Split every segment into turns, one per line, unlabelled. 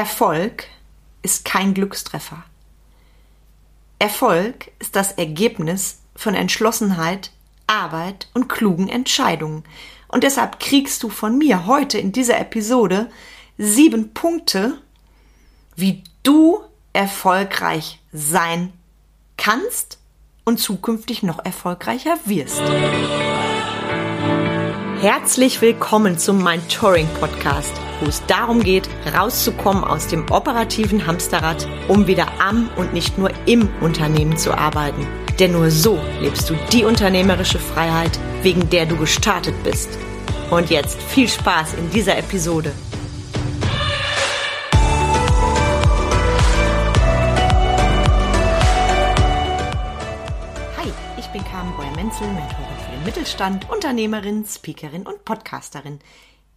Erfolg ist kein Glückstreffer. Erfolg ist das Ergebnis von Entschlossenheit, Arbeit und klugen Entscheidungen. Und deshalb kriegst du von mir heute in dieser Episode sieben Punkte, wie du erfolgreich sein kannst und zukünftig noch erfolgreicher wirst. Herzlich willkommen zum Mind Touring Podcast, wo es darum geht, rauszukommen aus dem operativen Hamsterrad, um wieder am und nicht nur im Unternehmen zu arbeiten. Denn nur so lebst du die unternehmerische Freiheit, wegen der du gestartet bist. Und jetzt viel Spaß in dieser Episode. Hi, ich bin Carmen Breuer-Menzel, Mentorin für den Mittelstand, Unternehmerin, Speakerin und Podcasterin.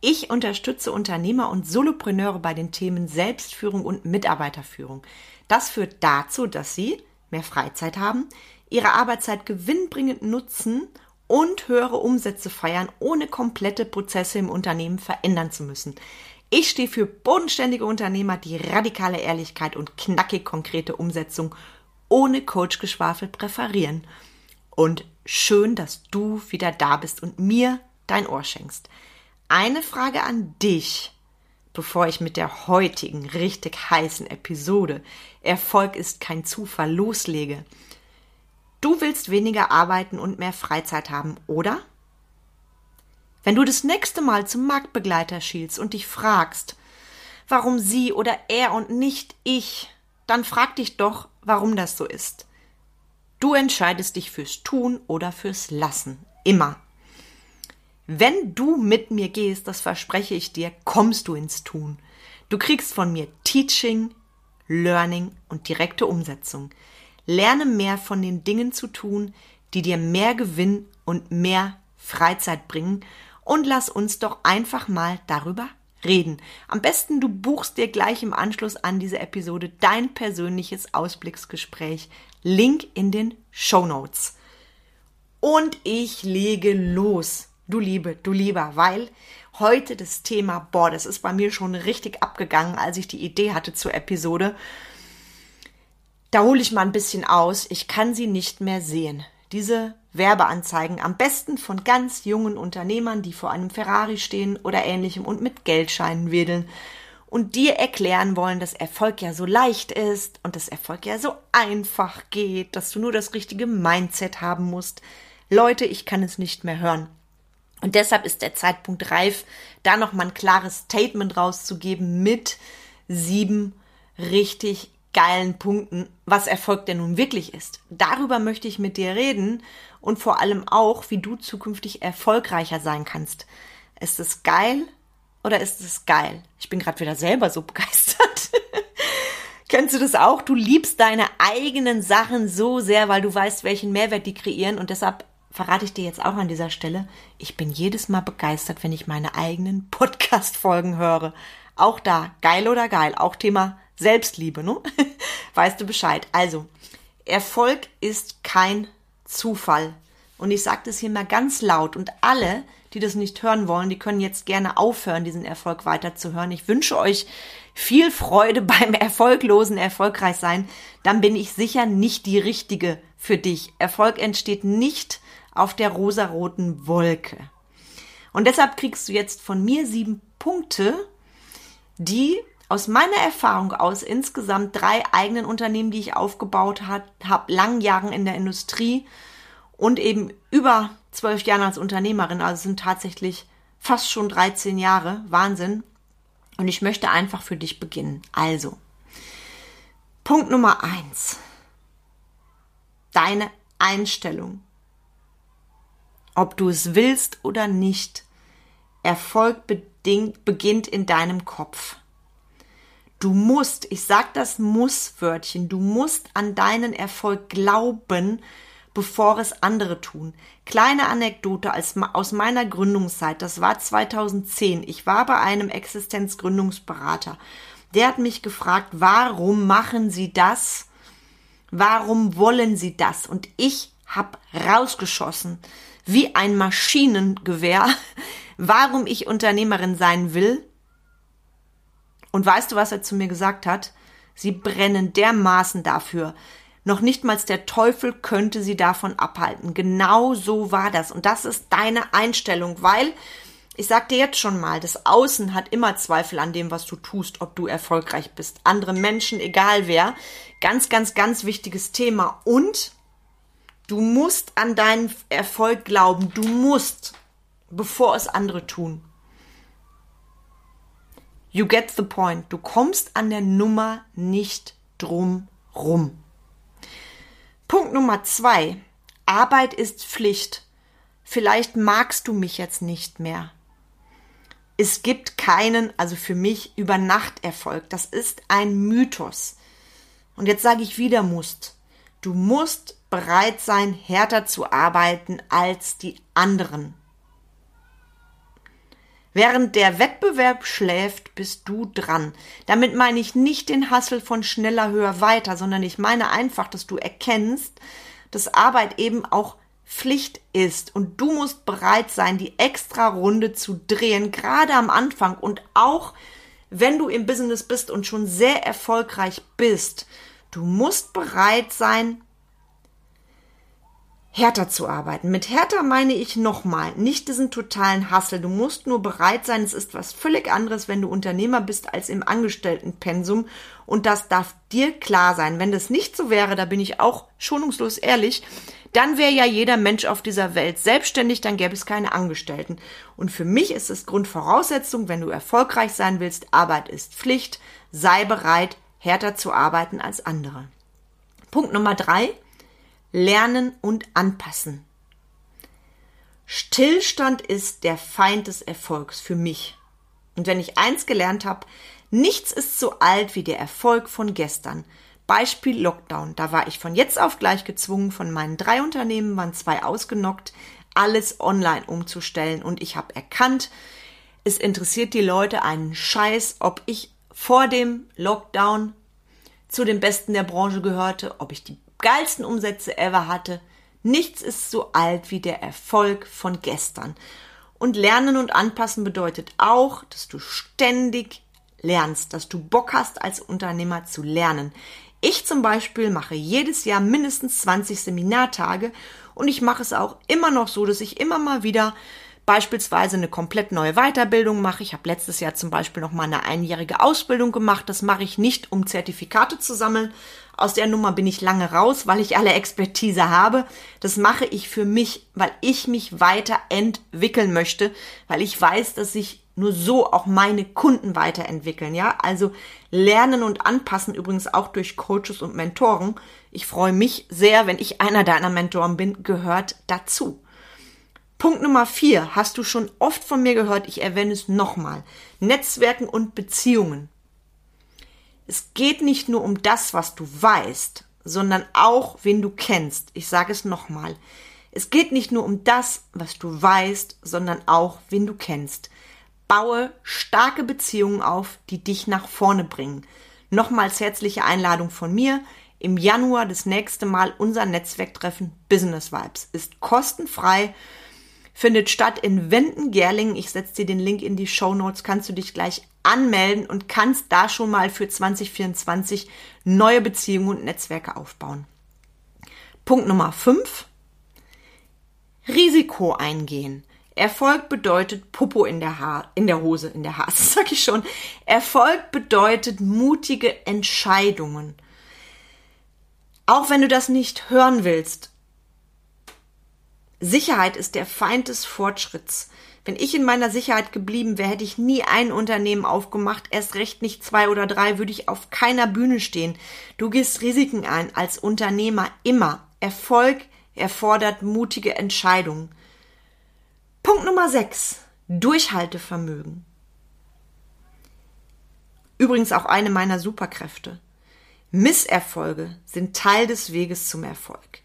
Ich unterstütze Unternehmer und Solopreneure bei den Themen Selbstführung und Mitarbeiterführung. Das führt dazu, dass sie mehr Freizeit haben, ihre Arbeitszeit gewinnbringend nutzen und höhere Umsätze feiern, ohne komplette Prozesse im Unternehmen verändern zu müssen. Ich stehe für bodenständige Unternehmer, die radikale Ehrlichkeit und knackig konkrete Umsetzung ohne Coachgeschwafel präferieren. Und schön, dass du wieder da bist und mir dein Ohr schenkst. Eine Frage an dich, bevor ich mit der heutigen richtig heißen Episode Erfolg ist kein Zufall loslege. Du willst weniger arbeiten und mehr Freizeit haben, oder? Wenn du das nächste Mal zum Marktbegleiter schielst und dich fragst, warum sie oder er und nicht ich, dann frag dich doch, warum das so ist. Du entscheidest dich fürs Tun oder fürs Lassen. Immer. Wenn du mit mir gehst, das verspreche ich dir, kommst du ins Tun. Du kriegst von mir Teaching, Learning und direkte Umsetzung. Lerne mehr von den Dingen zu tun, die dir mehr Gewinn und mehr Freizeit bringen und lass uns doch einfach mal darüber reden. Am besten du buchst dir gleich im Anschluss an diese Episode dein persönliches Ausblicksgespräch. Link in den Show Notes. Und ich lege los. Du Liebe, du Lieber, weil heute das Thema, boah, das ist bei mir schon richtig abgegangen, als ich die Idee hatte zur Episode. Da hole ich mal ein bisschen aus. Ich kann sie nicht mehr sehen. Diese Werbeanzeigen am besten von ganz jungen Unternehmern, die vor einem Ferrari stehen oder ähnlichem und mit Geldscheinen wedeln und dir erklären wollen, dass Erfolg ja so leicht ist und dass Erfolg ja so einfach geht, dass du nur das richtige Mindset haben musst. Leute, ich kann es nicht mehr hören. Und deshalb ist der Zeitpunkt reif, da nochmal ein klares Statement rauszugeben mit sieben richtig geilen Punkten, was Erfolg denn nun wirklich ist. Darüber möchte ich mit dir reden und vor allem auch, wie du zukünftig erfolgreicher sein kannst. Ist es geil oder ist es geil? Ich bin gerade wieder selber so begeistert. Kennst du das auch? Du liebst deine eigenen Sachen so sehr, weil du weißt, welchen Mehrwert die kreieren und deshalb verrate ich dir jetzt auch an dieser Stelle, ich bin jedes Mal begeistert, wenn ich meine eigenen Podcast-Folgen höre. Auch da, geil oder geil, auch Thema Selbstliebe, ne? weißt du Bescheid. Also, Erfolg ist kein Zufall. Und ich sage das hier mal ganz laut und alle, die das nicht hören wollen, die können jetzt gerne aufhören, diesen Erfolg weiterzuhören. Ich wünsche euch viel Freude beim erfolglosen Erfolgreichsein. Dann bin ich sicher nicht die richtige für dich. Erfolg entsteht nicht auf der rosaroten Wolke. Und deshalb kriegst du jetzt von mir sieben Punkte, die aus meiner Erfahrung aus insgesamt drei eigenen Unternehmen, die ich aufgebaut habe, langen Jahren in der Industrie und eben über zwölf Jahren als Unternehmerin, also sind tatsächlich fast schon 13 Jahre, Wahnsinn. Und ich möchte einfach für dich beginnen. Also, Punkt Nummer eins. Deine Einstellung. Ob du es willst oder nicht, Erfolg bedingt, beginnt in deinem Kopf. Du musst, ich sag das Muss-Wörtchen, du musst an deinen Erfolg glauben, bevor es andere tun. Kleine Anekdote aus meiner Gründungszeit, das war 2010. Ich war bei einem Existenzgründungsberater. Der hat mich gefragt, warum machen Sie das? Warum wollen Sie das? Und ich hab rausgeschossen, wie ein Maschinengewehr, warum ich Unternehmerin sein will Und weißt du, was er zu mir gesagt hat? Sie brennen dermaßen dafür. Noch nicht mal der Teufel könnte sie davon abhalten. Genau so war das. Und das ist deine Einstellung, weil ich sag dir jetzt schon mal, das Außen hat immer Zweifel an dem, was du tust, ob du erfolgreich bist. Andere Menschen, egal wer. Ganz, ganz, ganz wichtiges Thema. Und du musst an deinen Erfolg glauben. Du musst, bevor es andere tun. You get the point. Du kommst an der Nummer nicht drum rum. Punkt Nummer zwei. Arbeit ist Pflicht. Vielleicht magst du mich jetzt nicht mehr es gibt keinen, also für mich, Übernachterfolg. Das ist ein Mythos. Und jetzt sage ich wieder musst. Du musst bereit sein, härter zu arbeiten als die anderen. Während der Wettbewerb schläft, bist du dran. Damit meine ich nicht den Hassel von schneller, höher, weiter, sondern ich meine einfach, dass du erkennst, dass Arbeit eben auch Pflicht ist und du musst bereit sein, die extra Runde zu drehen, gerade am Anfang und auch wenn du im Business bist und schon sehr erfolgreich bist, du musst bereit sein, härter zu arbeiten. Mit härter meine ich nochmal, nicht diesen totalen Hassel. Du musst nur bereit sein, es ist was völlig anderes, wenn du Unternehmer bist, als im Angestelltenpensum. Und das darf dir klar sein. Wenn das nicht so wäre, da bin ich auch schonungslos ehrlich, dann wäre ja jeder Mensch auf dieser Welt selbstständig, dann gäbe es keine Angestellten. Und für mich ist es Grundvoraussetzung, wenn du erfolgreich sein willst, Arbeit ist Pflicht, sei bereit, härter zu arbeiten als andere. Punkt Nummer drei, lernen und anpassen. Stillstand ist der Feind des Erfolgs für mich. Und wenn ich eins gelernt habe, nichts ist so alt wie der Erfolg von gestern. Beispiel Lockdown. Da war ich von jetzt auf gleich gezwungen, von meinen drei Unternehmen waren zwei ausgenockt, alles online umzustellen. Und ich habe erkannt, es interessiert die Leute einen Scheiß, ob ich vor dem Lockdown zu den Besten der Branche gehörte, ob ich die geilsten Umsätze ever hatte. Nichts ist so alt wie der Erfolg von gestern. Und lernen und anpassen bedeutet auch, dass du ständig lernst, dass du Bock hast, als Unternehmer zu lernen. Ich zum Beispiel mache jedes Jahr mindestens 20 Seminartage und ich mache es auch immer noch so, dass ich immer mal wieder beispielsweise eine komplett neue Weiterbildung mache. Ich habe letztes Jahr zum Beispiel noch mal eine einjährige Ausbildung gemacht. Das mache ich nicht, um Zertifikate zu sammeln. Aus der Nummer bin ich lange raus, weil ich alle Expertise habe. Das mache ich für mich, weil ich mich weiterentwickeln möchte, weil ich weiß, dass sich nur so auch meine Kunden weiterentwickeln, ja? Also lernen und anpassen übrigens auch durch Coaches und Mentoren. Ich freue mich sehr, wenn ich einer deiner Mentoren bin, gehört dazu. Punkt Nummer vier hast du schon oft von mir gehört, ich erwähne es nochmal. Netzwerken und Beziehungen. Es geht nicht nur um das, was du weißt, sondern auch, wen du kennst. Ich sage es nochmal. Es geht nicht nur um das, was du weißt, sondern auch, wen du kennst. Baue starke Beziehungen auf, die dich nach vorne bringen. Nochmals herzliche Einladung von mir. Im Januar das nächste Mal unser Netzwerktreffen Business Vibes ist kostenfrei findet statt in Wenden-Gerlingen. Ich setze dir den Link in die Show Notes. Kannst du dich gleich anmelden und kannst da schon mal für 2024 neue Beziehungen und Netzwerke aufbauen. Punkt Nummer 5. Risiko eingehen. Erfolg bedeutet Popo in der, Haar, in der Hose, in der Hase, sag ich schon. Erfolg bedeutet mutige Entscheidungen. Auch wenn du das nicht hören willst, Sicherheit ist der Feind des Fortschritts. Wenn ich in meiner Sicherheit geblieben wäre, hätte ich nie ein Unternehmen aufgemacht, erst recht nicht zwei oder drei, würde ich auf keiner Bühne stehen. Du gehst Risiken ein als Unternehmer immer. Erfolg erfordert mutige Entscheidungen. Punkt Nummer 6. Durchhaltevermögen. Übrigens auch eine meiner Superkräfte. Misserfolge sind Teil des Weges zum Erfolg.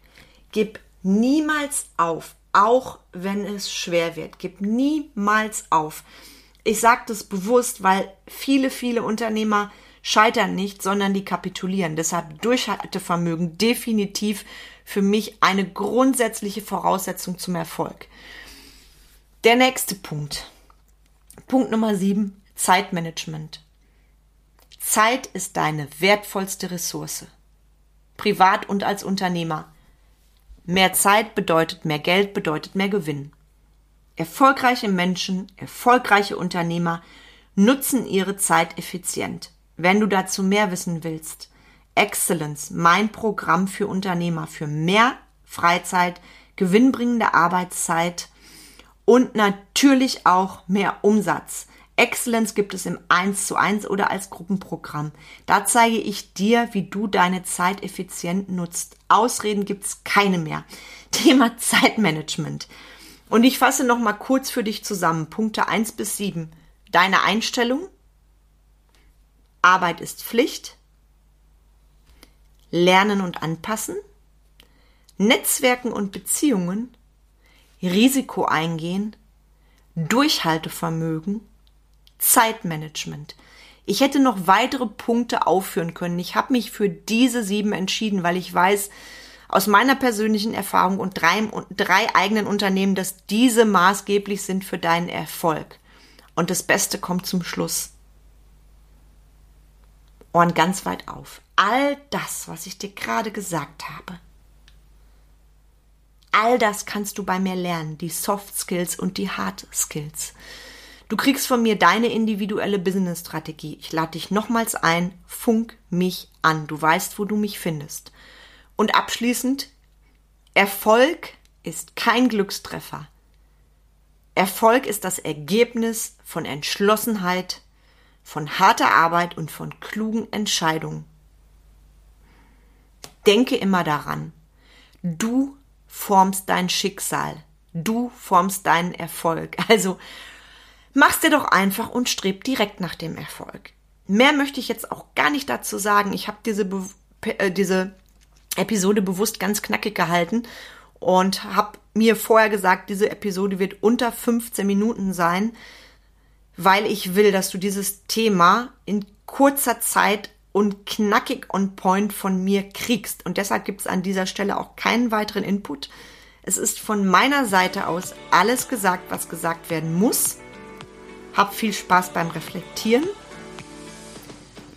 Gib niemals auf, auch wenn es schwer wird. Gib niemals auf. Ich sage das bewusst, weil viele, viele Unternehmer scheitern nicht, sondern die kapitulieren. Deshalb Durchhaltevermögen definitiv für mich eine grundsätzliche Voraussetzung zum Erfolg. Der nächste Punkt. Punkt Nummer sieben, Zeitmanagement. Zeit ist deine wertvollste Ressource. Privat und als Unternehmer. Mehr Zeit bedeutet mehr Geld, bedeutet mehr Gewinn. Erfolgreiche Menschen, erfolgreiche Unternehmer nutzen ihre Zeit effizient. Wenn du dazu mehr wissen willst, Excellence, mein Programm für Unternehmer, für mehr Freizeit, gewinnbringende Arbeitszeit und natürlich auch mehr Umsatz. Excellence gibt es im 1 zu 1 oder als Gruppenprogramm. Da zeige ich dir, wie du deine Zeit effizient nutzt. Ausreden gibt's keine mehr. Thema Zeitmanagement. Und ich fasse noch mal kurz für dich zusammen. Punkte 1 bis 7. Deine Einstellung. Arbeit ist Pflicht. Lernen und anpassen. Netzwerken und Beziehungen. Risiko eingehen. Durchhaltevermögen Zeitmanagement. Ich hätte noch weitere Punkte aufführen können. Ich habe mich für diese sieben entschieden, weil ich weiß aus meiner persönlichen Erfahrung und drei, drei eigenen Unternehmen, dass diese maßgeblich sind für deinen Erfolg. Und das Beste kommt zum Schluss. Ohren ganz weit auf. All das, was ich dir gerade gesagt habe, all das kannst du bei mir lernen, die Soft Skills und die Hard Skills. Du kriegst von mir deine individuelle Business-Strategie. Ich lade dich nochmals ein, funk mich an. Du weißt, wo du mich findest. Und abschließend, Erfolg ist kein Glückstreffer. Erfolg ist das Ergebnis von Entschlossenheit, von harter Arbeit und von klugen Entscheidungen. Denke immer daran, du formst dein Schicksal, du formst deinen Erfolg. Also Mach's dir doch einfach und streb direkt nach dem Erfolg. Mehr möchte ich jetzt auch gar nicht dazu sagen. Ich habe diese, äh, diese Episode bewusst ganz knackig gehalten und habe mir vorher gesagt, diese Episode wird unter 15 Minuten sein, weil ich will, dass du dieses Thema in kurzer Zeit und knackig on point von mir kriegst. Und deshalb gibt es an dieser Stelle auch keinen weiteren Input. Es ist von meiner Seite aus alles gesagt, was gesagt werden muss. Hab viel Spaß beim Reflektieren.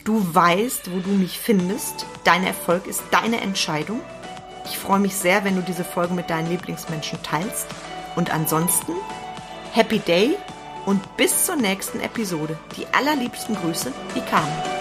Du weißt, wo du mich findest. Dein Erfolg ist deine Entscheidung. Ich freue mich sehr, wenn du diese Folge mit deinen Lieblingsmenschen teilst. Und ansonsten, Happy Day und bis zur nächsten Episode. Die allerliebsten Grüße, die Carmen.